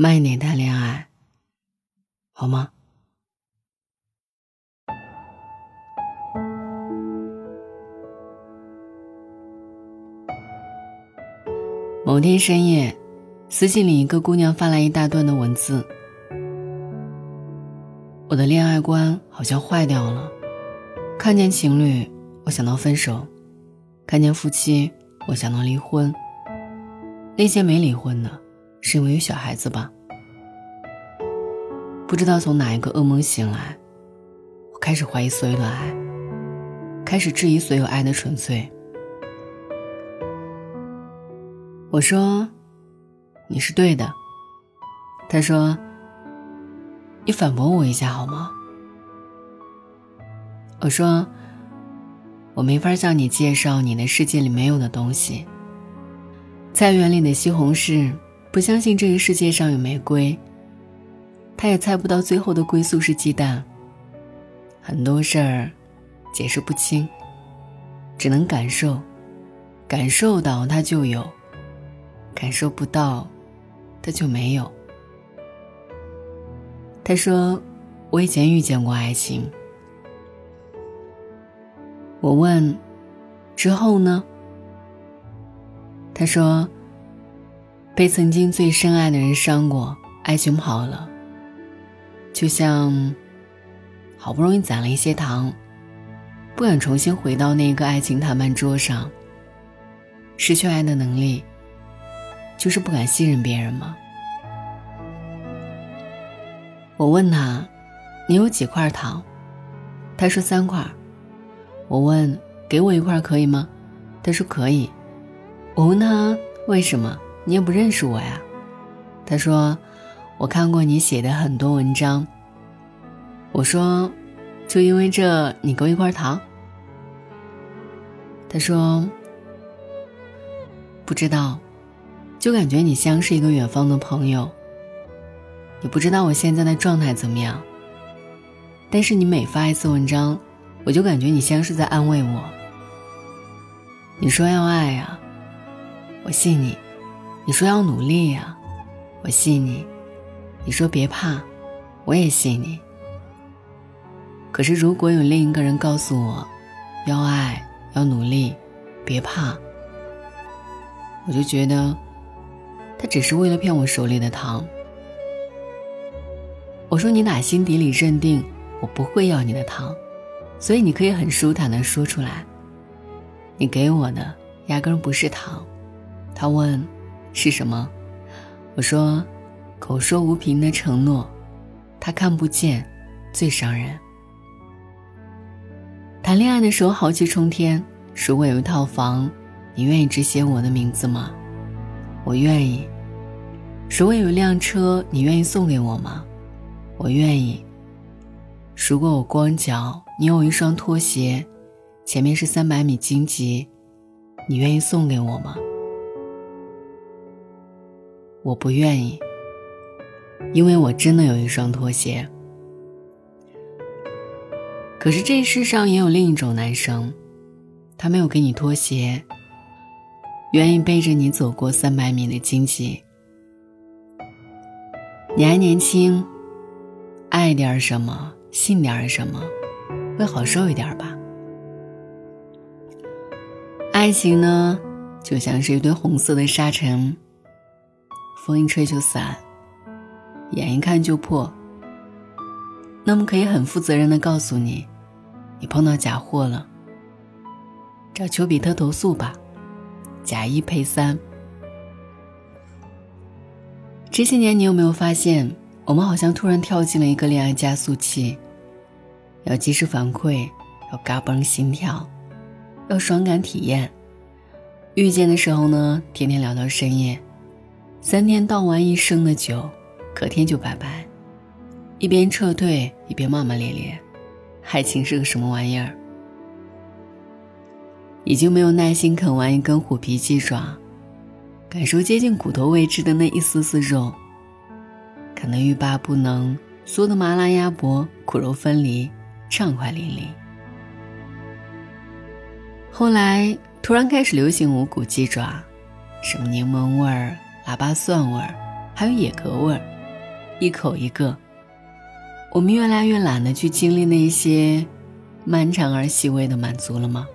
慢一点谈恋爱，好吗？某天深夜，私信里一个姑娘发来一大段的文字。我的恋爱观好像坏掉了，看见情侣，我想到分手；看见夫妻，我想到离婚。那些没离婚的。是因为有小孩子吧？不知道从哪一个噩梦醒来，我开始怀疑所有的爱，开始质疑所有爱的纯粹。我说：“你是对的。”他说：“你反驳我一下好吗？”我说：“我没法向你介绍你的世界里没有的东西。菜园里的西红柿。”不相信这个世界上有玫瑰，他也猜不到最后的归宿是鸡蛋。很多事儿解释不清，只能感受，感受到它就有，感受不到，它就没有。他说：“我以前遇见过爱情。”我问：“之后呢？”他说。被曾经最深爱的人伤过，爱情跑了，就像好不容易攒了一些糖，不敢重新回到那个爱情谈判桌上。失去爱的能力，就是不敢信任别人吗？我问他：“你有几块糖？”他说：“三块。”我问：“给我一块可以吗？”他说：“可以。”我问他：“为什么？”你也不认识我呀，他说：“我看过你写的很多文章。”我说：“就因为这，你给我一块糖？”他说：“不知道，就感觉你像是一个远方的朋友。你不知道我现在的状态怎么样，但是你每发一次文章，我就感觉你像是在安慰我。你说要爱呀，我信你。”你说要努力呀，我信你；你说别怕，我也信你。可是如果有另一个人告诉我，要爱，要努力，别怕，我就觉得他只是为了骗我手里的糖。我说你打心底里认定我不会要你的糖，所以你可以很舒坦的说出来。你给我的压根不是糖。他问。是什么？我说，口说无凭的承诺，他看不见，最伤人。谈恋爱的时候豪气冲天，如果有一套房，你愿意只写我的名字吗？我愿意。如果有一辆车，你愿意送给我吗？我愿意。如果我光脚，你有一双拖鞋，前面是三百米荆棘，你愿意送给我吗？我不愿意，因为我真的有一双拖鞋。可是这世上也有另一种男生，他没有给你拖鞋，愿意背着你走过三百米的荆棘。你还年轻，爱点什么，信点什么，会好受一点吧。爱情呢，就像是一堆红色的沙尘。风一吹就散，眼一看就破。那么可以很负责任的告诉你，你碰到假货了，找丘比特投诉吧，假一赔三。这些年你有没有发现，我们好像突然跳进了一个恋爱加速器，要及时反馈，要嘎嘣心跳，要爽感体验。遇见的时候呢，天天聊到深夜。三天倒完一生的酒，隔天就拜拜，一边撤退一边骂骂咧咧，爱情是个什么玩意儿？已经没有耐心啃完一根虎皮鸡爪，感受接近骨头位置的那一丝丝肉，啃得欲罢不能，嗦的麻辣鸭脖骨肉分离，畅快淋漓。后来突然开始流行无骨鸡爪，什么柠檬味儿。喇叭蒜味儿，还有野格味儿，一口一个。我们越来越懒得去经历那些漫长而细微的满足了吗？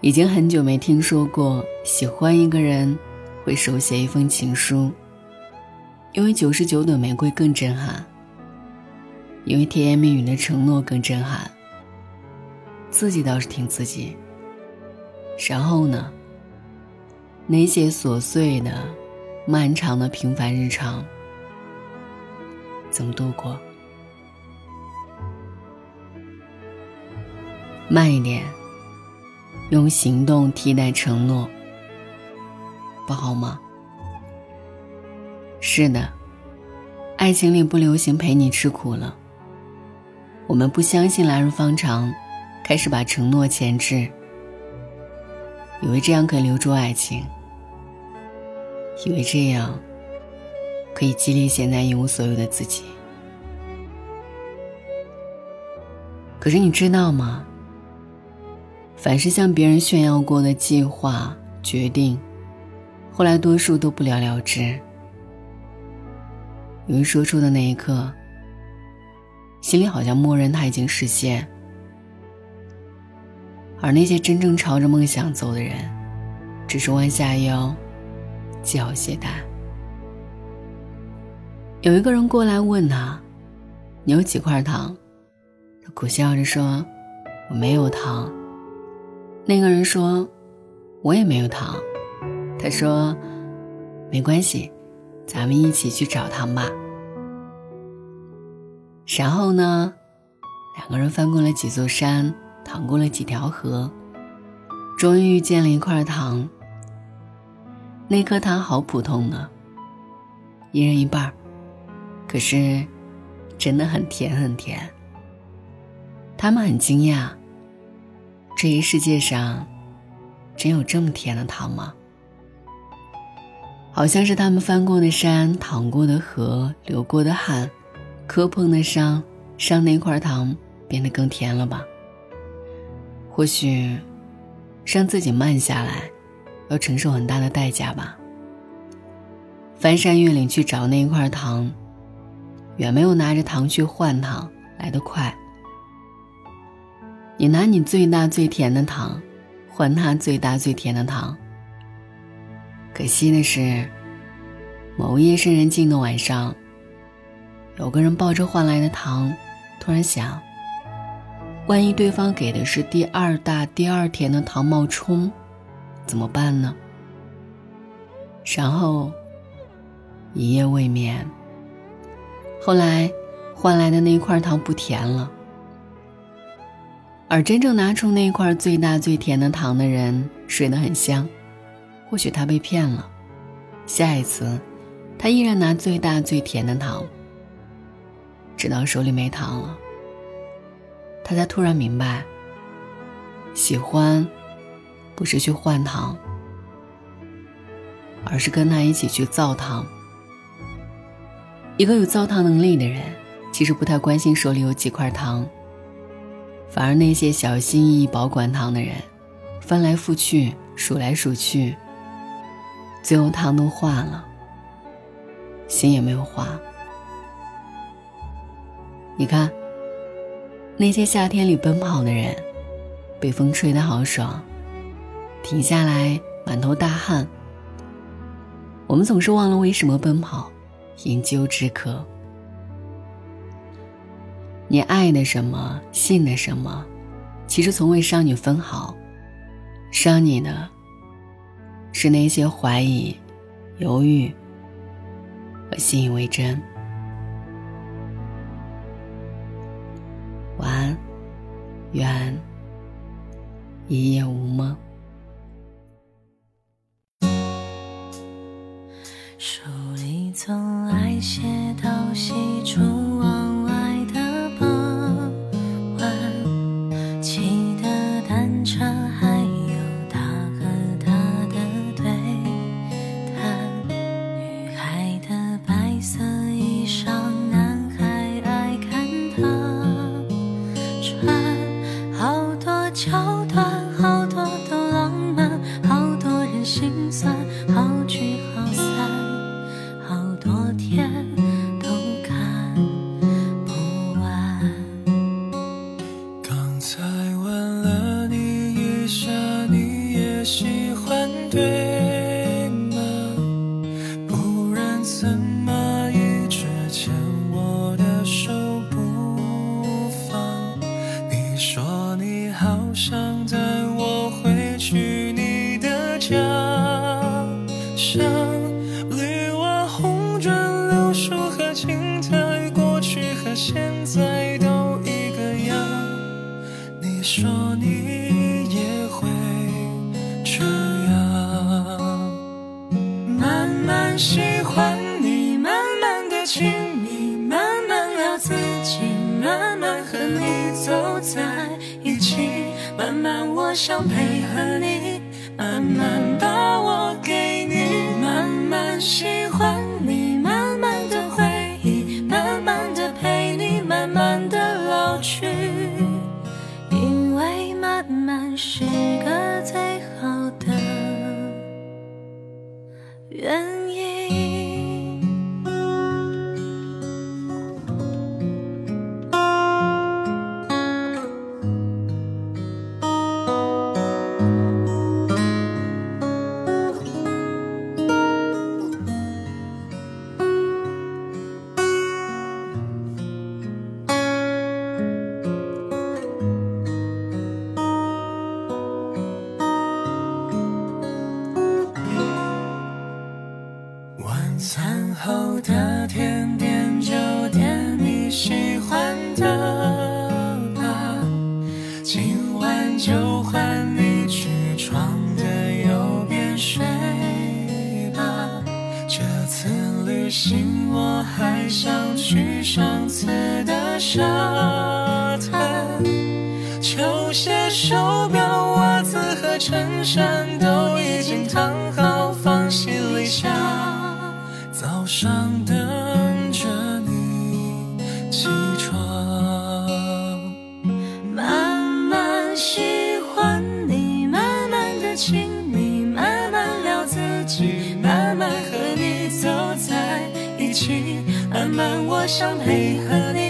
已经很久没听说过喜欢一个人会手写一封情书，因为九十九朵玫瑰更震撼，因为甜言蜜语的承诺更震撼。自己倒是听自己。然后呢？那些琐碎的、漫长的平凡日常，怎么度过？慢一点，用行动替代承诺，不好吗？是的，爱情里不流行陪你吃苦了。我们不相信来日方长，开始把承诺前置。以为这样可以留住爱情，以为这样可以激励现在一无所有的自己。可是你知道吗？凡是向别人炫耀过的计划、决定，后来多数都不了了之。有人说出的那一刻，心里好像默认他已经实现。而那些真正朝着梦想走的人，只是弯下腰，系好鞋带。有一个人过来问他：“你有几块糖？”他苦笑着说：“我没有糖。”那个人说：“我也没有糖。”他说：“没关系，咱们一起去找糖吧。”然后呢，两个人翻过了几座山。淌过了几条河，终于遇见了一块糖。那颗糖好普通呢，一人一半可是真的很甜很甜。他们很惊讶，这一世界上真有这么甜的糖吗？好像是他们翻过的山、淌过的河、流过的汗、磕碰的伤，让那块糖变得更甜了吧。或许，让自己慢下来，要承受很大的代价吧。翻山越岭去找那一块糖，远没有拿着糖去换糖来得快。你拿你最大最甜的糖，换他最大最甜的糖。可惜的是，某夜深人静的晚上，有个人抱着换来的糖，突然想。万一对方给的是第二大、第二甜的糖冒充，怎么办呢？然后一夜未眠。后来换来的那块糖不甜了，而真正拿出那块最大最甜的糖的人睡得很香。或许他被骗了，下一次他依然拿最大最甜的糖，直到手里没糖了。他才突然明白，喜欢不是去换糖，而是跟他一起去造糖。一个有造糖能力的人，其实不太关心手里有几块糖，反而那些小心翼翼保管糖的人，翻来覆去数来数去，最后糖都化了，心也没有化。你看。那些夏天里奔跑的人，被风吹得好爽，停下来满头大汗。我们总是忘了为什么奔跑，因鸠之渴。你爱的什么，信的什么，其实从未伤你分毫，伤你的，是那些怀疑、犹豫和信以为真。愿一夜无梦。书里总爱写到西出。桥段好喜欢你慢慢的亲密慢慢聊自己慢慢和你走在一起慢慢我想配合你慢慢把我心我还想去上次的沙滩。球鞋手表袜子和衬衫都已经烫好放行李箱早上想配合你